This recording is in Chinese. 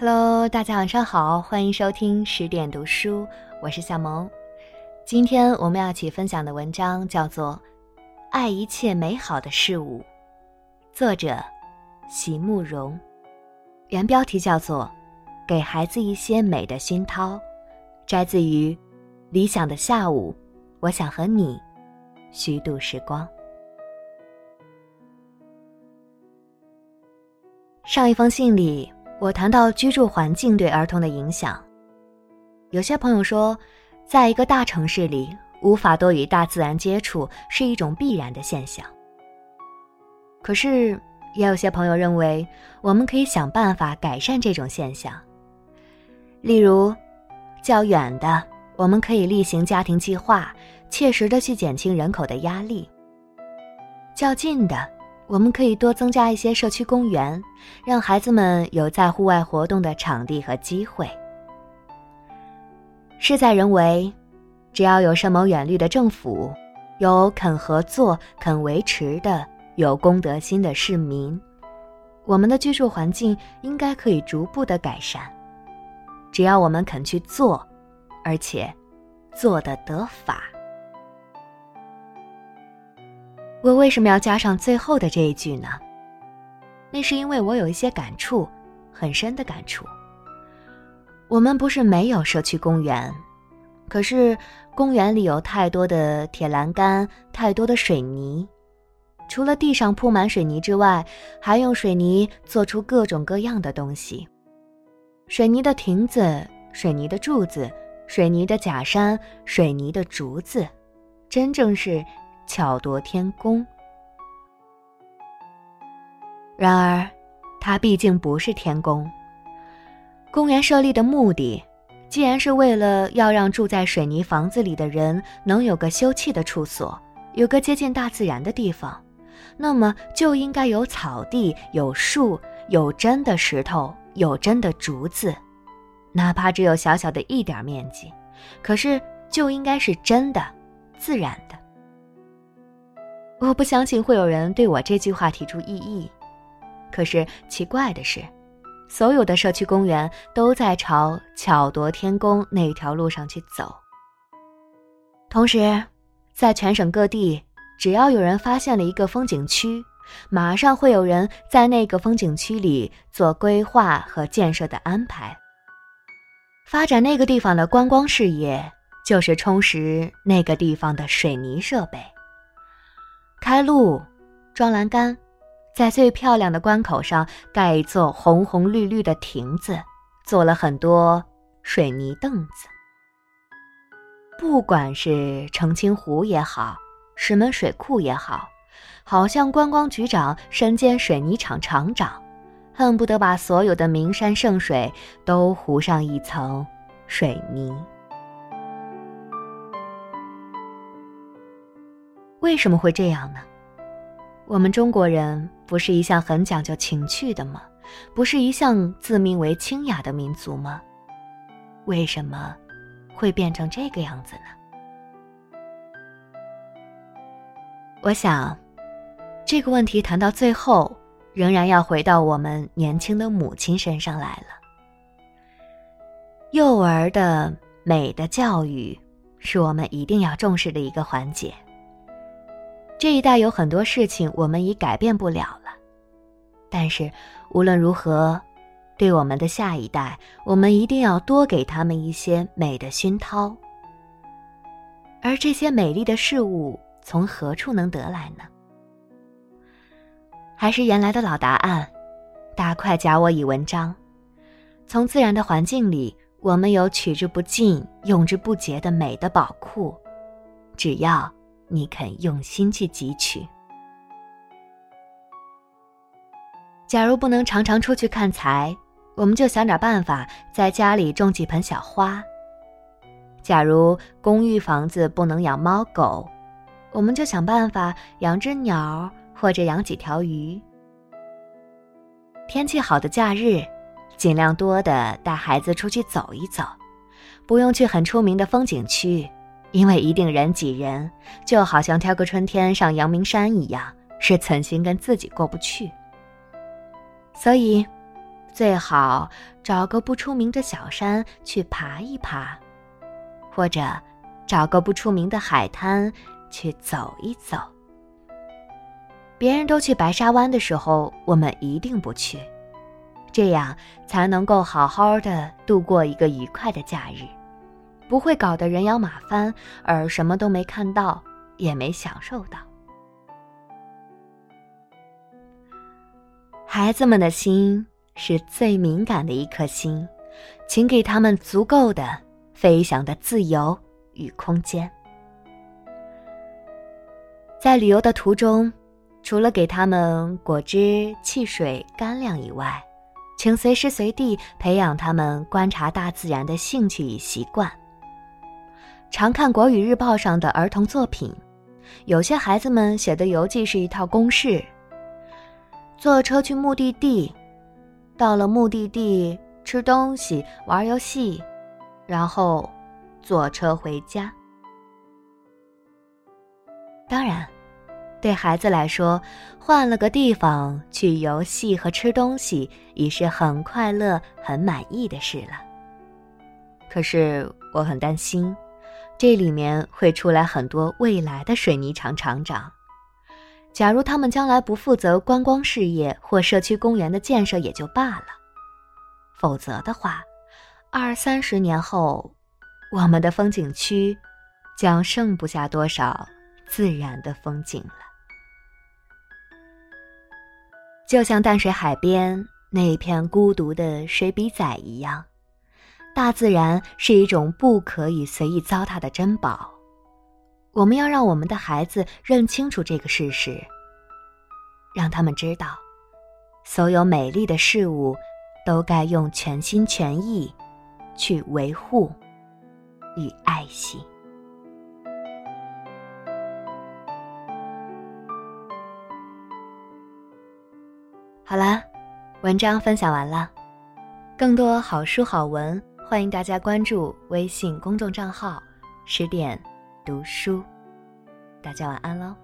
Hello，大家晚上好，欢迎收听十点读书，我是小萌。今天我们要一起分享的文章叫做《爱一切美好的事物》，作者席慕容，原标题叫做《给孩子一些美的熏陶》，摘自于《理想的下午》，我想和你虚度时光。上一封信里，我谈到居住环境对儿童的影响。有些朋友说，在一个大城市里，无法多与大自然接触是一种必然的现象。可是，也有些朋友认为，我们可以想办法改善这种现象。例如，较远的，我们可以例行家庭计划，切实的去减轻人口的压力；较近的，我们可以多增加一些社区公园，让孩子们有在户外活动的场地和机会。事在人为，只要有深谋远虑的政府，有肯合作、肯维持的有公德心的市民，我们的居住环境应该可以逐步的改善。只要我们肯去做，而且做得得法。我为什么要加上最后的这一句呢？那是因为我有一些感触，很深的感触。我们不是没有社区公园，可是公园里有太多的铁栏杆，太多的水泥。除了地上铺满水泥之外，还用水泥做出各种各样的东西：水泥的亭子、水泥的柱子、水泥的假山、水泥的竹子，真正是。巧夺天工。然而，它毕竟不是天宫。公园设立的目的，既然是为了要让住在水泥房子里的人能有个休憩的处所，有个接近大自然的地方，那么就应该有草地、有树、有真的石头、有真的竹子，哪怕只有小小的一点面积，可是就应该是真的、自然。我不相信会有人对我这句话提出异议，可是奇怪的是，所有的社区公园都在朝巧夺天工那条路上去走。同时，在全省各地，只要有人发现了一个风景区，马上会有人在那个风景区里做规划和建设的安排。发展那个地方的观光事业，就是充实那个地方的水泥设备。开路，装栏杆，在最漂亮的关口上盖一座红红绿绿的亭子，做了很多水泥凳子。不管是澄清湖也好，石门水库也好，好像观光局长身兼水泥厂厂长，恨不得把所有的名山圣水都糊上一层水泥。为什么会这样呢？我们中国人不是一向很讲究情趣的吗？不是一向自命为清雅的民族吗？为什么会变成这个样子呢？我想，这个问题谈到最后，仍然要回到我们年轻的母亲身上来了。幼儿的美的教育，是我们一定要重视的一个环节。这一代有很多事情我们已改变不了了，但是无论如何，对我们的下一代，我们一定要多给他们一些美的熏陶。而这些美丽的事物从何处能得来呢？还是原来的老答案：大块假我以文章。从自然的环境里，我们有取之不尽、用之不竭的美的宝库，只要。你肯用心去汲取。假如不能常常出去看财，我们就想点办法，在家里种几盆小花。假如公寓房子不能养猫狗，我们就想办法养只鸟或者养几条鱼。天气好的假日，尽量多的带孩子出去走一走，不用去很出名的风景区。因为一定人挤人，就好像挑个春天上阳明山一样，是存心跟自己过不去。所以，最好找个不出名的小山去爬一爬，或者找个不出名的海滩去走一走。别人都去白沙湾的时候，我们一定不去，这样才能够好好的度过一个愉快的假日，不会搞得人仰马翻，而什么都没看到，也没享受到。孩子们的心是最敏感的一颗心，请给他们足够的飞翔的自由与空间。在旅游的途中，除了给他们果汁、汽水、干粮以外，请随时随地培养他们观察大自然的兴趣与习惯。常看国语日报上的儿童作品，有些孩子们写的游记是一套公式。坐车去目的地，到了目的地吃东西、玩游戏，然后坐车回家。当然，对孩子来说，换了个地方去游戏和吃东西已是很快乐、很满意的事了。可是我很担心，这里面会出来很多未来的水泥厂厂长。假如他们将来不负责观光事业或社区公园的建设也就罢了，否则的话，二三十年后，我们的风景区将剩不下多少自然的风景了。就像淡水海边那片孤独的水笔仔一样，大自然是一种不可以随意糟蹋的珍宝。我们要让我们的孩子认清楚这个事实，让他们知道，所有美丽的事物都该用全心全意去维护与爱惜。好啦，文章分享完了，更多好书好文，欢迎大家关注微信公众账号“十点”。读书，大家晚安喽。